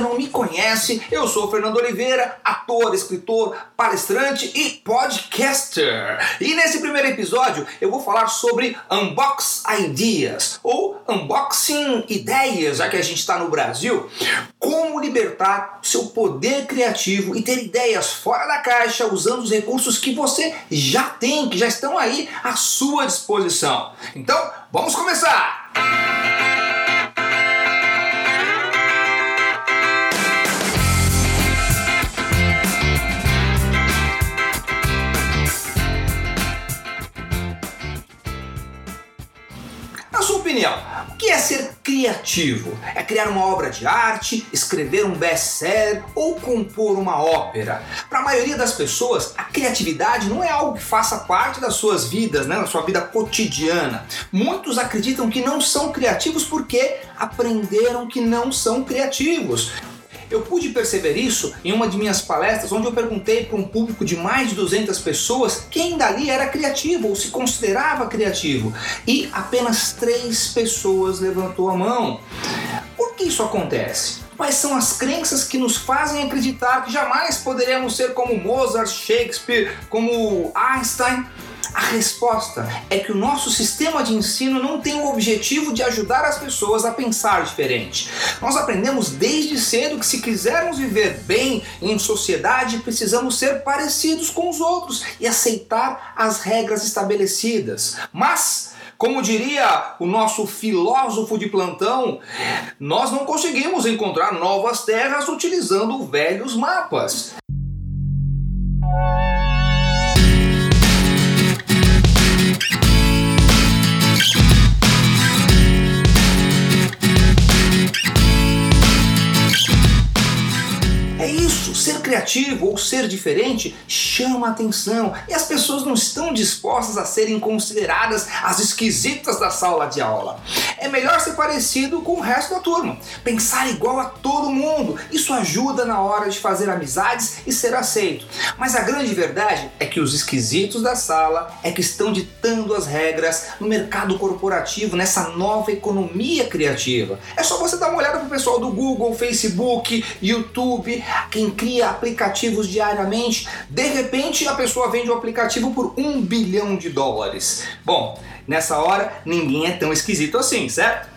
não me conhece, eu sou Fernando Oliveira, ator, escritor, palestrante e podcaster. E nesse primeiro episódio eu vou falar sobre Unbox Ideas ou Unboxing Ideias, já que a gente está no Brasil. Como libertar seu poder criativo e ter ideias fora da caixa usando os recursos que você já tem, que já estão aí à sua disposição. Então, vamos começar! Na que é ser criativo? É criar uma obra de arte, escrever um best-seller ou compor uma ópera? Para a maioria das pessoas, a criatividade não é algo que faça parte das suas vidas, né, da sua vida cotidiana. Muitos acreditam que não são criativos porque aprenderam que não são criativos. Eu pude perceber isso em uma de minhas palestras, onde eu perguntei para um público de mais de 200 pessoas quem dali era criativo ou se considerava criativo. E apenas três pessoas levantou a mão. Por que isso acontece? Quais são as crenças que nos fazem acreditar que jamais poderemos ser como Mozart, Shakespeare, como Einstein? A resposta é que o nosso sistema de ensino não tem o objetivo de ajudar as pessoas a pensar diferente. Nós aprendemos desde cedo que se quisermos viver bem em sociedade, precisamos ser parecidos com os outros e aceitar as regras estabelecidas. Mas como diria o nosso filósofo de plantão, nós não conseguimos encontrar novas terras utilizando velhos mapas. Criativo ou ser diferente chama atenção e as pessoas não estão dispostas a serem consideradas as esquisitas da sala de aula. É melhor ser parecido com o resto da turma, pensar igual a todo mundo. Isso ajuda na hora de fazer amizades e ser aceito. Mas a grande verdade é que os esquisitos da sala é que estão ditando as regras no mercado corporativo, nessa nova economia criativa. É só você dar uma olhada pro pessoal do Google, Facebook, YouTube, quem cria aplicativos diariamente, de repente a pessoa vende o um aplicativo por um bilhão de dólares. Bom, nessa hora ninguém é tão esquisito assim, certo?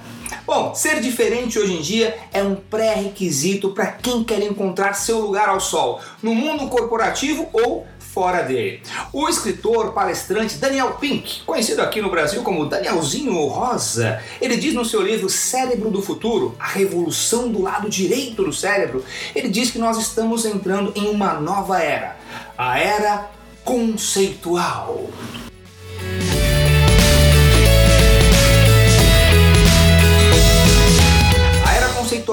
Bom, ser diferente hoje em dia é um pré-requisito para quem quer encontrar seu lugar ao sol, no mundo corporativo ou fora dele. O escritor palestrante Daniel Pink, conhecido aqui no Brasil como Danielzinho Rosa, ele diz no seu livro Cérebro do Futuro, a revolução do lado direito do cérebro, ele diz que nós estamos entrando em uma nova era, a era conceitual.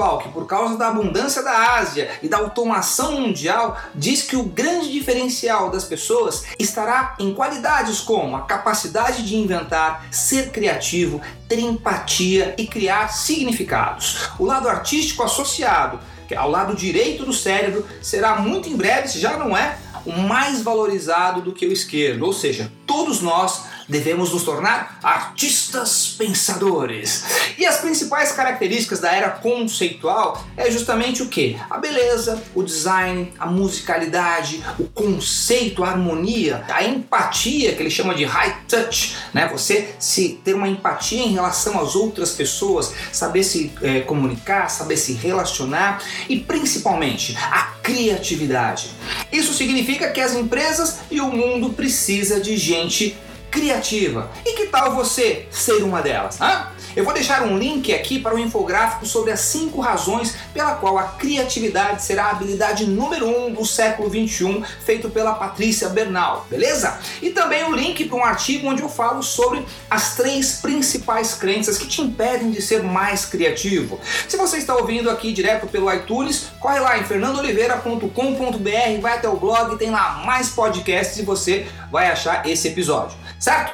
Conceitual que, por causa da abundância da Ásia e da automação mundial, diz que o grande diferencial das pessoas estará em qualidades como a capacidade de inventar, ser criativo, ter empatia e criar significados. O lado artístico associado ao lado direito do cérebro será muito em breve, se já não é, o mais valorizado do que o esquerdo, ou seja, todos nós devemos nos tornar artistas pensadores. E as principais características da era conceitual é justamente o que? A beleza, o design, a musicalidade, o conceito, a harmonia, a empatia, que ele chama de high touch, né? Você se ter uma empatia em relação às outras pessoas, saber se é, comunicar, saber se relacionar e principalmente a criatividade. Isso significa que as empresas e o mundo precisa de gente criativa. E que tal você ser uma delas? Hã? Eu vou deixar um link aqui para um infográfico sobre as 5 razões pela qual a criatividade será a habilidade número 1 um do século 21, feito pela Patrícia Bernal, beleza? E também o link para um artigo onde eu falo sobre as três principais crenças que te impedem de ser mais criativo. Se você está ouvindo aqui direto pelo iTunes, corre lá em fernandooliveira.com.br, vai até o blog, tem lá mais podcasts e você vai achar esse episódio, certo?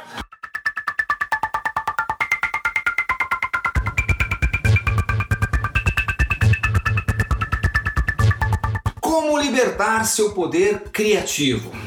Como libertar seu poder criativo?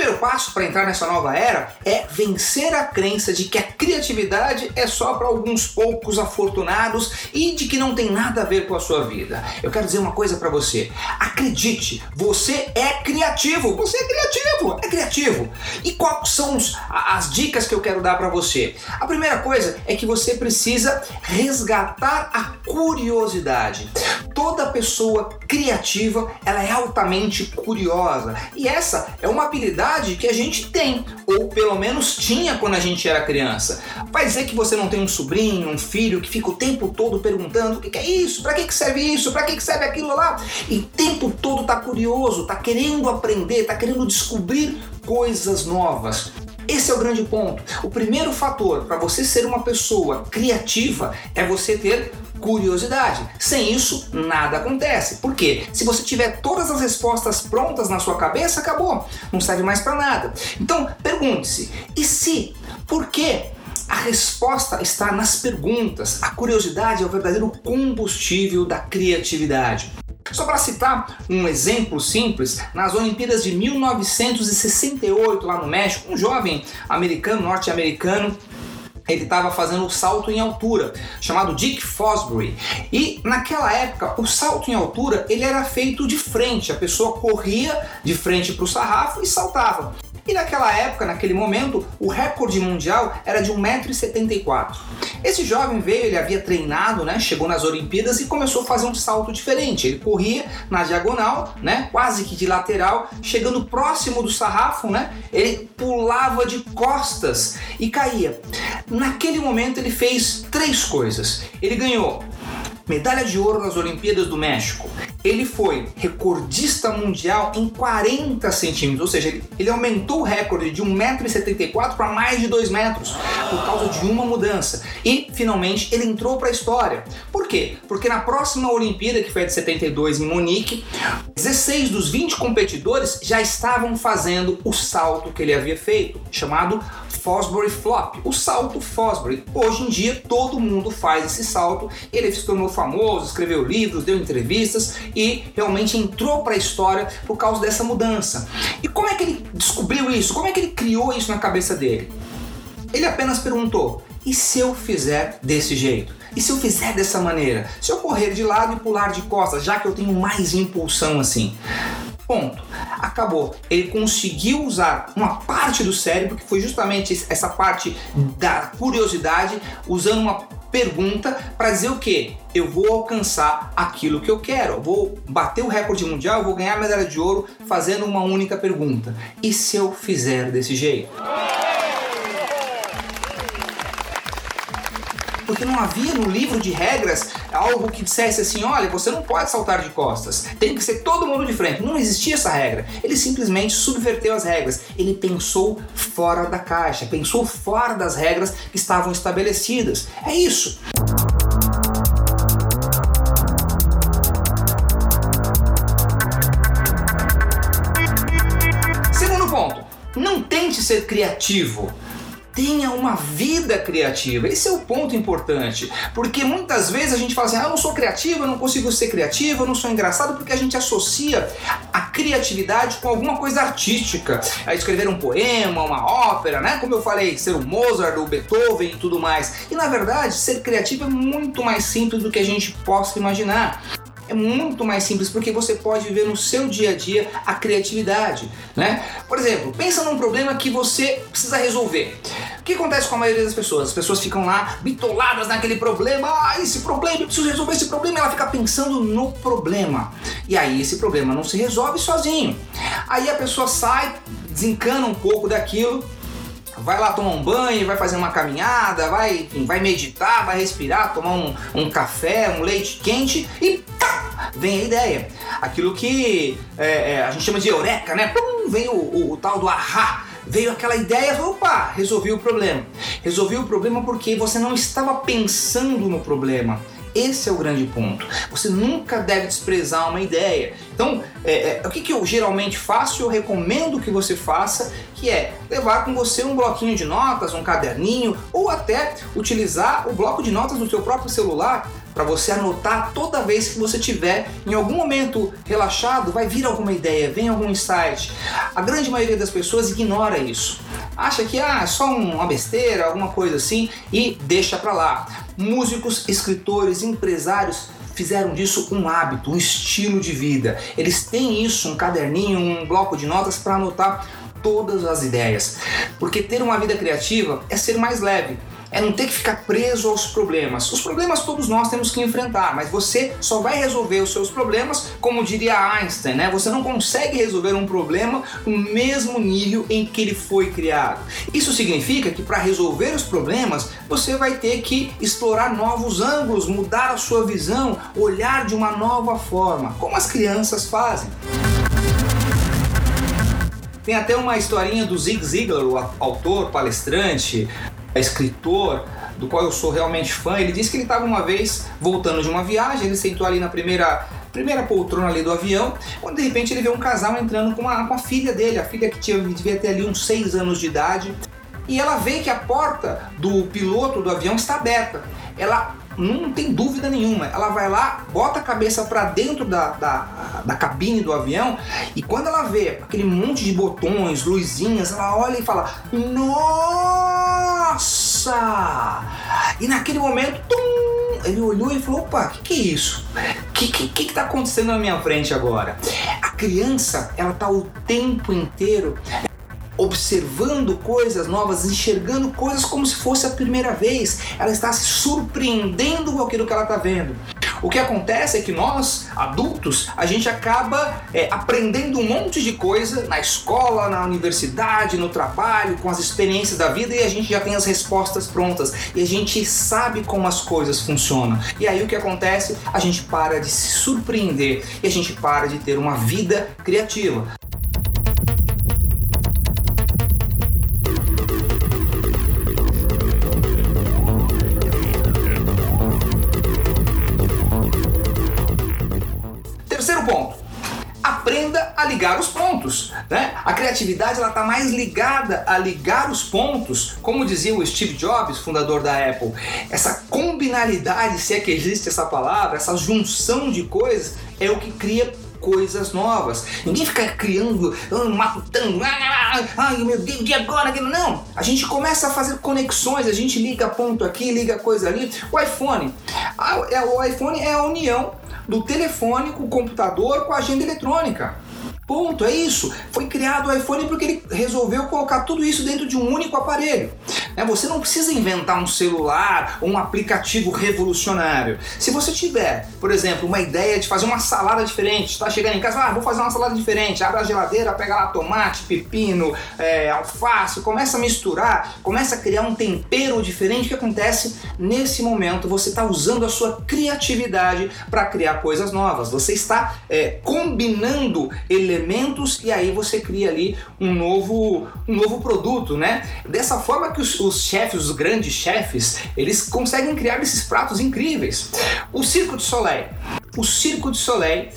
Primeiro passo para entrar nessa nova era é vencer a crença de que a criatividade é só para alguns poucos afortunados e de que não tem nada a ver com a sua vida. Eu quero dizer uma coisa para você. Acredite, você é criativo. Você é criativo, é criativo. E quais são as dicas que eu quero dar para você? A primeira coisa é que você precisa resgatar a curiosidade. Toda pessoa criativa, ela é altamente curiosa. E essa é uma habilidade que a gente tem, ou pelo menos tinha quando a gente era criança. Vai dizer que você não tem um sobrinho, um filho que fica o tempo todo perguntando o que é isso, para que serve isso, para que serve aquilo lá, e o tempo todo tá curioso, tá querendo aprender, tá querendo descobrir coisas novas. Esse é o grande ponto. O primeiro fator para você ser uma pessoa criativa é você ter curiosidade. Sem isso, nada acontece. Por quê? Se você tiver todas as respostas prontas na sua cabeça, acabou. Não serve mais para nada. Então, pergunte-se: e se? Por quê? A resposta está nas perguntas. A curiosidade é o verdadeiro combustível da criatividade. Só para citar um exemplo simples, nas Olimpíadas de 1968 lá no México, um jovem americano, norte-americano, ele estava fazendo o salto em altura, chamado Dick Fosbury. E naquela época, o salto em altura ele era feito de frente, a pessoa corria de frente para o sarrafo e saltava. E naquela época, naquele momento, o recorde mundial era de 1,74m. Esse jovem veio, ele havia treinado, né? Chegou nas Olimpíadas e começou a fazer um salto diferente. Ele corria na diagonal, né? Quase que de lateral, chegando próximo do sarrafo, né? Ele pulava de costas e caía. Naquele momento ele fez três coisas. Ele ganhou medalha de ouro nas Olimpíadas do México. Ele foi recordista mundial em 40 centímetros, ou seja, ele, ele aumentou o recorde de 1,74m para mais de 2 metros por causa de uma mudança. E finalmente ele entrou para a história. Por quê? Porque na próxima Olimpíada, que foi a de 72 em Munique, 16 dos 20 competidores já estavam fazendo o salto que ele havia feito, chamado Fosbury Flop, o salto Fosbury. Hoje em dia todo mundo faz esse salto, ele se tornou famoso, escreveu livros, deu entrevistas e realmente entrou para a história por causa dessa mudança. E como é que ele descobriu isso? Como é que ele criou isso na cabeça dele? Ele apenas perguntou: e se eu fizer desse jeito? E se eu fizer dessa maneira? Se eu correr de lado e pular de costas, já que eu tenho mais impulsão assim? Ponto. Acabou. Ele conseguiu usar uma parte do cérebro, que foi justamente essa parte da curiosidade, usando uma pergunta para dizer o que? Eu vou alcançar aquilo que eu quero. Vou bater o recorde mundial, vou ganhar a medalha de ouro fazendo uma única pergunta. E se eu fizer desse jeito? porque não havia no livro de regras algo que dissesse assim: olha, você não pode saltar de costas, tem que ser todo mundo de frente. Não existia essa regra. Ele simplesmente subverteu as regras. Ele pensou fora da caixa, pensou fora das regras que estavam estabelecidas. É isso. Ser criativo tenha uma vida criativa. Esse é o ponto importante, porque muitas vezes a gente fala assim: ah, eu não sou criativo, eu não consigo ser criativo, eu não sou engraçado, porque a gente associa a criatividade com alguma coisa artística. A escrever um poema, uma ópera, né? Como eu falei, ser o Mozart, o Beethoven e tudo mais. E na verdade, ser criativo é muito mais simples do que a gente possa imaginar é muito mais simples porque você pode viver no seu dia a dia a criatividade, né? Por exemplo, pensa num problema que você precisa resolver. O que acontece com a maioria das pessoas? As pessoas ficam lá bitoladas naquele problema, ah, esse problema, eu preciso resolver esse problema, ela fica pensando no problema. E aí esse problema não se resolve sozinho. Aí a pessoa sai, desencana um pouco daquilo, vai lá tomar um banho, vai fazer uma caminhada, vai, vai meditar, vai respirar, tomar um, um café, um leite quente e tá, vem a ideia. Aquilo que é, é, a gente chama de eureka, né? Pum, vem o, o, o tal do ahá veio aquela ideia, opa, resolvi o problema. Resolvi o problema porque você não estava pensando no problema. Esse é o grande ponto. Você nunca deve desprezar uma ideia. Então, é, é, o que, que eu geralmente faço? Eu recomendo que você faça, que é levar com você um bloquinho de notas, um caderninho, ou até utilizar o bloco de notas do seu próprio celular para você anotar toda vez que você tiver em algum momento relaxado, vai vir alguma ideia, vem algum insight. A grande maioria das pessoas ignora isso. Acha que ah, é só uma besteira, alguma coisa assim e deixa para lá. Músicos, escritores, empresários fizeram disso um hábito, um estilo de vida. Eles têm isso, um caderninho, um bloco de notas para anotar todas as ideias. Porque ter uma vida criativa é ser mais leve é não ter que ficar preso aos problemas. Os problemas todos nós temos que enfrentar, mas você só vai resolver os seus problemas, como diria Einstein, né? Você não consegue resolver um problema no mesmo nível em que ele foi criado. Isso significa que para resolver os problemas, você vai ter que explorar novos ângulos, mudar a sua visão, olhar de uma nova forma, como as crianças fazem. Tem até uma historinha do Zig Ziglar, o autor, palestrante, escritor, do qual eu sou realmente fã, ele disse que ele estava uma vez voltando de uma viagem, ele sentou ali na primeira primeira poltrona ali do avião, quando de repente ele vê um casal entrando com, uma, com a filha dele, a filha que tinha, devia ter ali uns 6 anos de idade, e ela vê que a porta do piloto do avião está aberta. Ela não tem dúvida nenhuma. Ela vai lá, bota a cabeça para dentro da, da, da, cabine do avião e quando ela vê aquele monte de botões, luzinhas, ela olha e fala: Nossa! E naquele momento, tum, ele olhou e falou: Opa, o que, que, é isso? O que, que, que, que tá acontecendo na minha frente agora? A criança, ela tá o tempo inteiro observando coisas novas, enxergando coisas como se fosse a primeira vez. Ela está se surpreendendo com aquilo que ela está vendo. O que acontece é que nós, adultos, a gente acaba é, aprendendo um monte de coisa na escola, na universidade, no trabalho, com as experiências da vida e a gente já tem as respostas prontas e a gente sabe como as coisas funcionam. E aí o que acontece? A gente para de se surpreender e a gente para de ter uma vida criativa. Criatividade ela está mais ligada a ligar os pontos, como dizia o Steve Jobs, fundador da Apple. Essa combinalidade, se é que existe essa palavra, essa junção de coisas, é o que cria coisas novas. Ninguém fica criando, ah, matutando, ah, ah, ai meu Deus, e agora? Não, a gente começa a fazer conexões, a gente liga ponto aqui, liga coisa ali. O iPhone, é, o iPhone é a união do telefone com o computador com a agenda eletrônica. Ponto, é isso. Foi criado o iPhone porque ele resolveu colocar tudo isso dentro de um único aparelho. Né? Você não precisa inventar um celular ou um aplicativo revolucionário. Se você tiver, por exemplo, uma ideia de fazer uma salada diferente, está chegando em casa, ah, vou fazer uma salada diferente, abre a geladeira, pega lá tomate, pepino, é, alface, começa a misturar, começa a criar um tempero diferente. O que acontece nesse momento? Você está usando a sua criatividade para criar coisas novas. Você está é, combinando elementos e aí você cria ali um novo, um novo produto, né? Dessa forma que os, os chefes, os grandes chefes, eles conseguem criar esses pratos incríveis. O Circo de Soleil o Circo de Soleil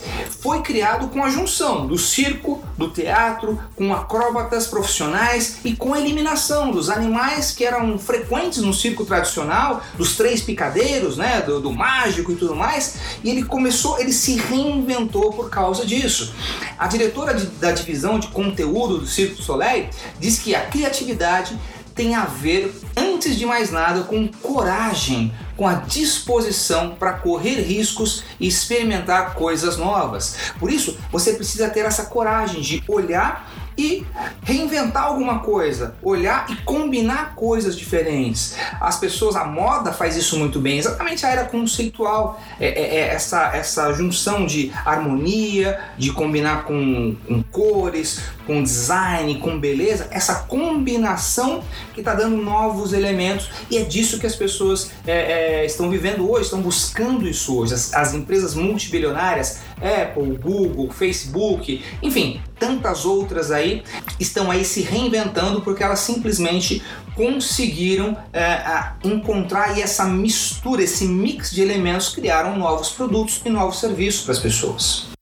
foi criado com a junção do circo, do teatro, com acróbatas profissionais e com a eliminação dos animais que eram frequentes no circo tradicional, dos três picadeiros, né, do, do mágico e tudo mais. E ele começou, ele se reinventou por causa disso. A diretora de, da divisão de conteúdo do Circo de Soleil diz que a criatividade tem a ver, antes de mais nada, com coragem, com a disposição para correr riscos e experimentar coisas novas. Por isso, você precisa ter essa coragem de olhar e reinventar alguma coisa, olhar e combinar coisas diferentes. As pessoas, a moda faz isso muito bem, exatamente a era conceitual, é, é, é essa, essa junção de harmonia, de combinar com, com cores, com design, com beleza, essa combinação que está dando novos elementos e é disso que as pessoas é, é, estão vivendo hoje, estão buscando isso hoje. As, as empresas multibilionárias Apple, Google, Facebook, enfim, tantas outras aí estão aí se reinventando porque elas simplesmente conseguiram é, encontrar essa mistura, esse mix de elementos, criaram novos produtos e novos serviços para as pessoas.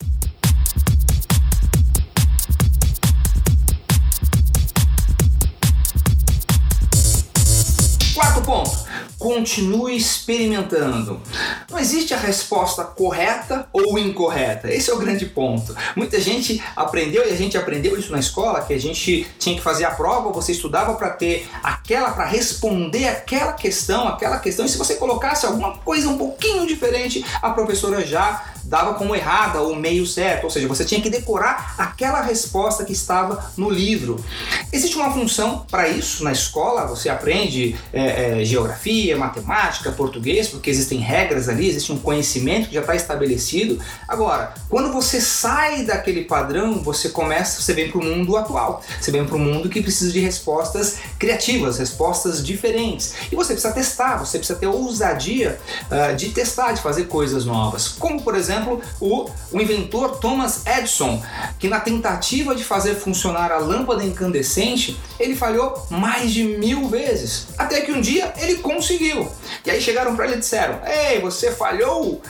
Continue experimentando. Não existe a resposta correta ou incorreta. Esse é o grande ponto. Muita gente aprendeu e a gente aprendeu isso na escola que a gente tinha que fazer a prova, você estudava para ter aquela para responder aquela questão, aquela questão. E se você colocasse alguma coisa um pouquinho diferente, a professora já dava como errada ou meio certo, ou seja, você tinha que decorar aquela resposta que estava no livro. Existe uma função para isso na escola, você aprende é, é, geografia, matemática, português, porque existem regras ali, existe um conhecimento que já está estabelecido. Agora, quando você sai daquele padrão, você começa, você vem para o mundo atual, você vem para o mundo que precisa de respostas criativas, respostas diferentes. E você precisa testar, você precisa ter ousadia uh, de testar, de fazer coisas novas. Como, por exemplo, exemplo, o, o inventor Thomas Edison, que na tentativa de fazer funcionar a lâmpada incandescente, ele falhou mais de mil vezes. Até que um dia ele conseguiu. E aí chegaram para ele e disseram: Ei, você falhou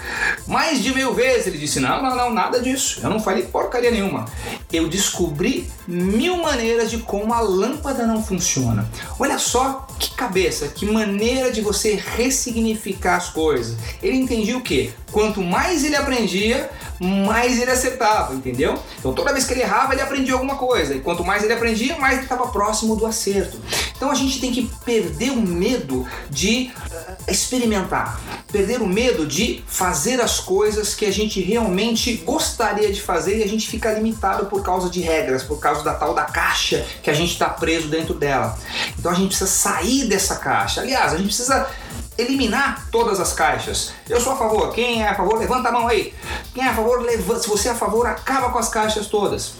mais de mil vezes. Ele disse: Não, não, não, nada disso. Eu não falei porcaria nenhuma. Eu descobri mil maneiras de como a lâmpada não funciona. Olha só que cabeça, que maneira de você ressignificar as coisas. Ele entendia o que? Quanto mais ele aprendia, mais ele acertava, entendeu? Então toda vez que ele errava, ele aprendia alguma coisa. E quanto mais ele aprendia, mais ele estava próximo do acerto. Então a gente tem que perder o medo de uh, experimentar, perder o medo de fazer as coisas que a gente realmente gostaria de fazer e a gente fica limitado por causa de regras, por causa da tal da caixa que a gente está preso dentro dela. Então a gente precisa sair dessa caixa. Aliás, a gente precisa eliminar todas as caixas. Eu sou a favor. Quem é a favor, levanta a mão aí. Quem é a favor, levanta. Se você é a favor, acaba com as caixas todas.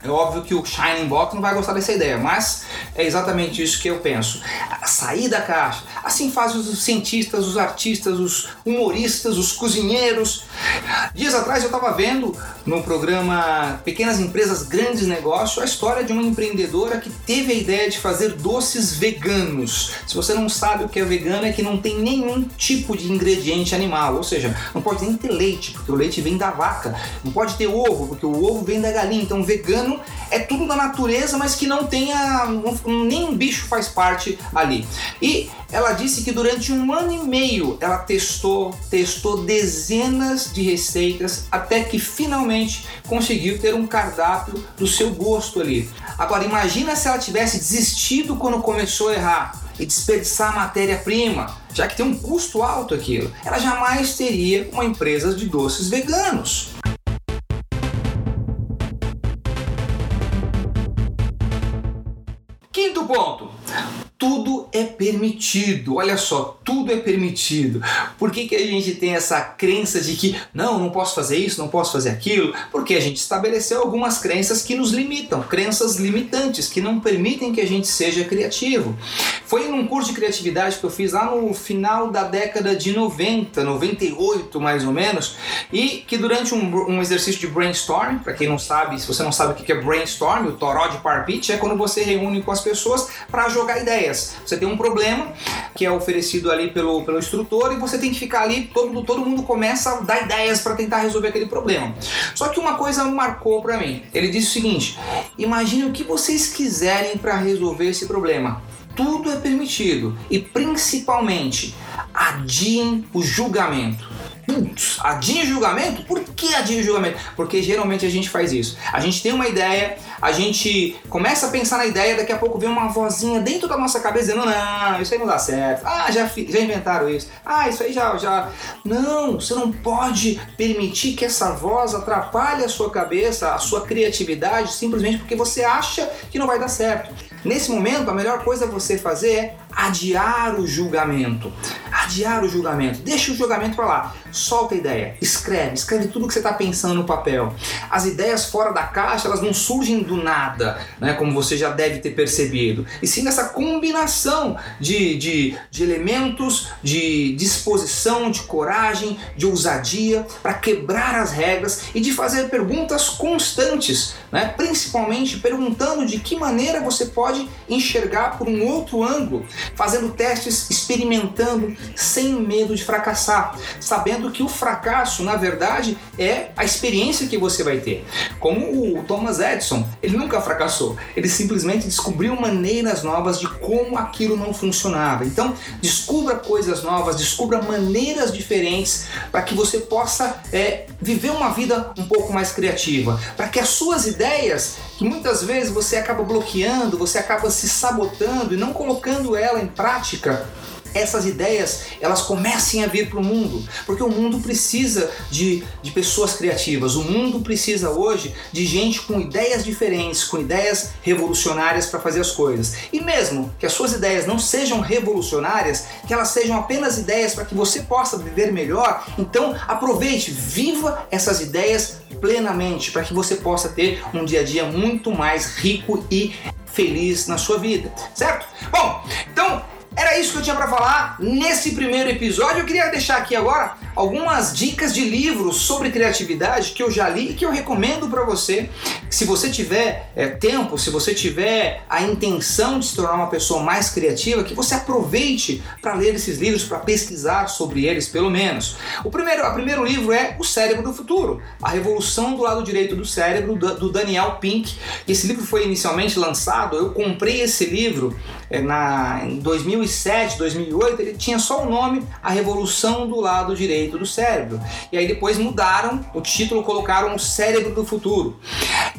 É óbvio que o Shining Box não vai gostar dessa ideia, mas é exatamente isso que eu penso. Sair da caixa. Assim fazem os cientistas, os artistas, os humoristas, os cozinheiros. Dias atrás eu estava vendo no programa Pequenas Empresas, Grandes Negócios a história de uma empreendedora que teve a ideia de fazer doces veganos. Se você não sabe o que é vegano, é que não tem nenhum tipo de ingrediente animal, ou seja, não pode nem ter leite, porque o leite vem da vaca. Não pode ter ovo, porque o ovo vem da galinha. Então, vegano é tudo da natureza, mas que não tenha. nem bicho faz parte ali. E ela disse que durante um ano e meio ela testou, testou dezenas de receitas até que finalmente conseguiu ter um cardápio do seu gosto ali. Agora imagina se ela tivesse desistido quando começou a errar e desperdiçar matéria-prima, já que tem um custo alto aquilo. Ela jamais teria uma empresa de doces veganos. Ponto tudo é permitido. Olha só, tudo é permitido. Por que, que a gente tem essa crença de que não, não posso fazer isso, não posso fazer aquilo? Porque a gente estabeleceu algumas crenças que nos limitam, crenças limitantes que não permitem que a gente seja criativo. Foi num curso de criatividade que eu fiz lá no final da década de 90, 98 mais ou menos, e que durante um, um exercício de brainstorm, para quem não sabe, se você não sabe o que é brainstorm, o toró de parpite é quando você reúne com as pessoas para jogar ideias ideias. Você tem um problema que é oferecido ali pelo, pelo instrutor e você tem que ficar ali, todo, todo mundo começa a dar ideias para tentar resolver aquele problema. Só que uma coisa marcou para mim. Ele disse o seguinte: imagine o que vocês quiserem para resolver esse problema. Tudo é permitido e principalmente adiem o julgamento. Putz, adie julgamento? Por que adie julgamento? Porque geralmente a gente faz isso. A gente tem uma ideia, a gente começa a pensar na ideia, daqui a pouco vem uma vozinha dentro da nossa cabeça dizendo: não, isso aí não dá certo. Ah, já, já inventaram isso. Ah, isso aí já, já. Não, você não pode permitir que essa voz atrapalhe a sua cabeça, a sua criatividade, simplesmente porque você acha que não vai dar certo. Nesse momento, a melhor coisa você fazer é adiar o julgamento. adiar o julgamento. Deixa o julgamento para lá. Solta a ideia. Escreve. Escreve tudo que você está pensando no papel. As ideias fora da caixa, elas não surgem do nada, né? Como você já deve ter percebido. E sim nessa combinação de, de, de elementos, de disposição, de coragem, de ousadia, para quebrar as regras e de fazer perguntas constantes, né? principalmente perguntando de que maneira você pode enxergar por um outro ângulo, fazendo testes, experimentando sem medo de fracassar, sabendo que o fracasso, na verdade, é a experiência que você vai ter. Como o Thomas Edison, ele nunca fracassou, ele simplesmente descobriu maneiras novas de como aquilo não funcionava. Então, descubra coisas novas, descubra maneiras diferentes para que você possa é, viver uma vida um pouco mais criativa, para que as suas ideias, que muitas vezes você acaba bloqueando, você acaba se sabotando e não colocando ela em prática, essas ideias elas comecem a vir para o mundo, porque o mundo precisa de, de pessoas criativas, o mundo precisa hoje de gente com ideias diferentes, com ideias revolucionárias para fazer as coisas. E mesmo que as suas ideias não sejam revolucionárias, que elas sejam apenas ideias para que você possa viver melhor, então aproveite, viva essas ideias plenamente para que você possa ter um dia a dia muito mais rico e feliz na sua vida, certo? Bom, então era isso que eu tinha para falar nesse primeiro episódio. Eu queria deixar aqui agora algumas dicas de livros sobre criatividade que eu já li e que eu recomendo para você. Se você tiver é, tempo, se você tiver a intenção de se tornar uma pessoa mais criativa, que você aproveite para ler esses livros, para pesquisar sobre eles, pelo menos. O primeiro, o primeiro livro é O Cérebro do Futuro, A Revolução do Lado Direito do Cérebro, do Daniel Pink. Esse livro foi inicialmente lançado, eu comprei esse livro é, na, em 2007, 2008, ele tinha só o nome A Revolução do Lado Direito do Cérebro. E aí depois mudaram o título, colocaram O Cérebro do Futuro.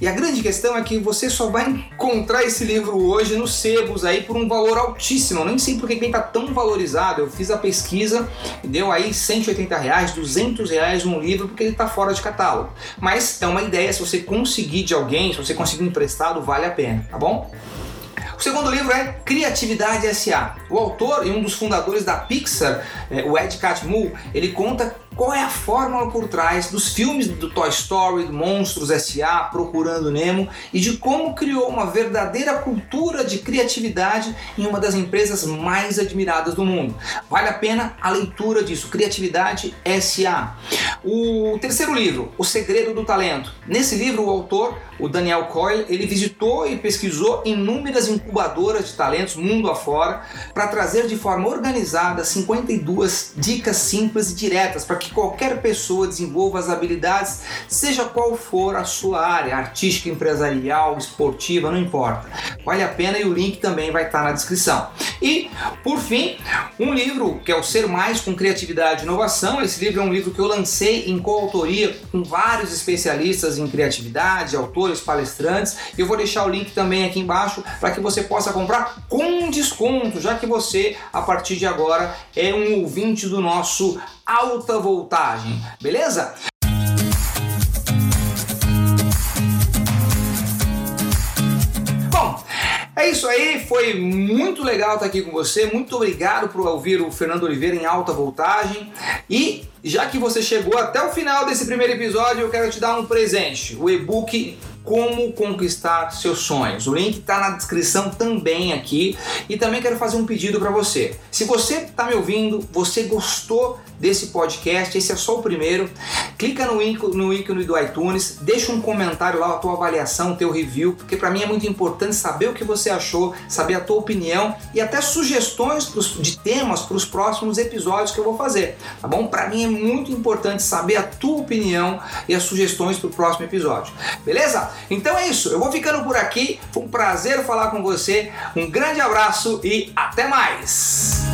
E a grande questão é que você só vai encontrar esse livro hoje nos sebos aí por um valor altíssimo. Eu nem sei porque quem está tão valorizado. Eu fiz a pesquisa e deu aí 180 reais, 200 reais um livro porque ele está fora de catálogo. Mas é uma ideia, se você conseguir de alguém, se você conseguir emprestado, vale a pena, tá bom? O segundo livro é Criatividade S.A. O autor e um dos fundadores da Pixar, é, o Ed Catmull, ele conta qual é a fórmula por trás dos filmes do Toy Story, do Monstros S.A., Procurando Nemo e de como criou uma verdadeira cultura de criatividade em uma das empresas mais admiradas do mundo. Vale a pena a leitura disso, Criatividade S.A. O terceiro livro, O Segredo do Talento. Nesse livro, o autor, o Daniel Coyle, ele visitou e pesquisou inúmeras incubadoras de talentos mundo afora para trazer de forma organizada 52 dicas simples e diretas para que que qualquer pessoa desenvolva as habilidades, seja qual for a sua área, artística, empresarial, esportiva, não importa. Vale a pena e o link também vai estar na descrição. E, por fim, um livro que é o Ser Mais com Criatividade e Inovação. Esse livro é um livro que eu lancei em coautoria com vários especialistas em criatividade, autores, palestrantes. Eu vou deixar o link também aqui embaixo para que você possa comprar com desconto, já que você, a partir de agora, é um ouvinte do nosso alta voltagem, beleza? Bom, é isso aí, foi muito legal estar aqui com você. Muito obrigado por ouvir o Fernando Oliveira em alta voltagem. E já que você chegou até o final desse primeiro episódio, eu quero te dar um presente: o e-book como conquistar seus sonhos. O link está na descrição também aqui. E também quero fazer um pedido para você. Se você está me ouvindo, você gostou desse podcast, esse é só o primeiro, clica no ícone, no ícone do iTunes, deixa um comentário lá, a tua avaliação, teu review, porque para mim é muito importante saber o que você achou, saber a tua opinião e até sugestões pros, de temas para os próximos episódios que eu vou fazer, tá bom? Para mim é muito importante saber a tua opinião e as sugestões para o próximo episódio, beleza? Então é isso, eu vou ficando por aqui, foi um prazer falar com você, um grande abraço e até mais!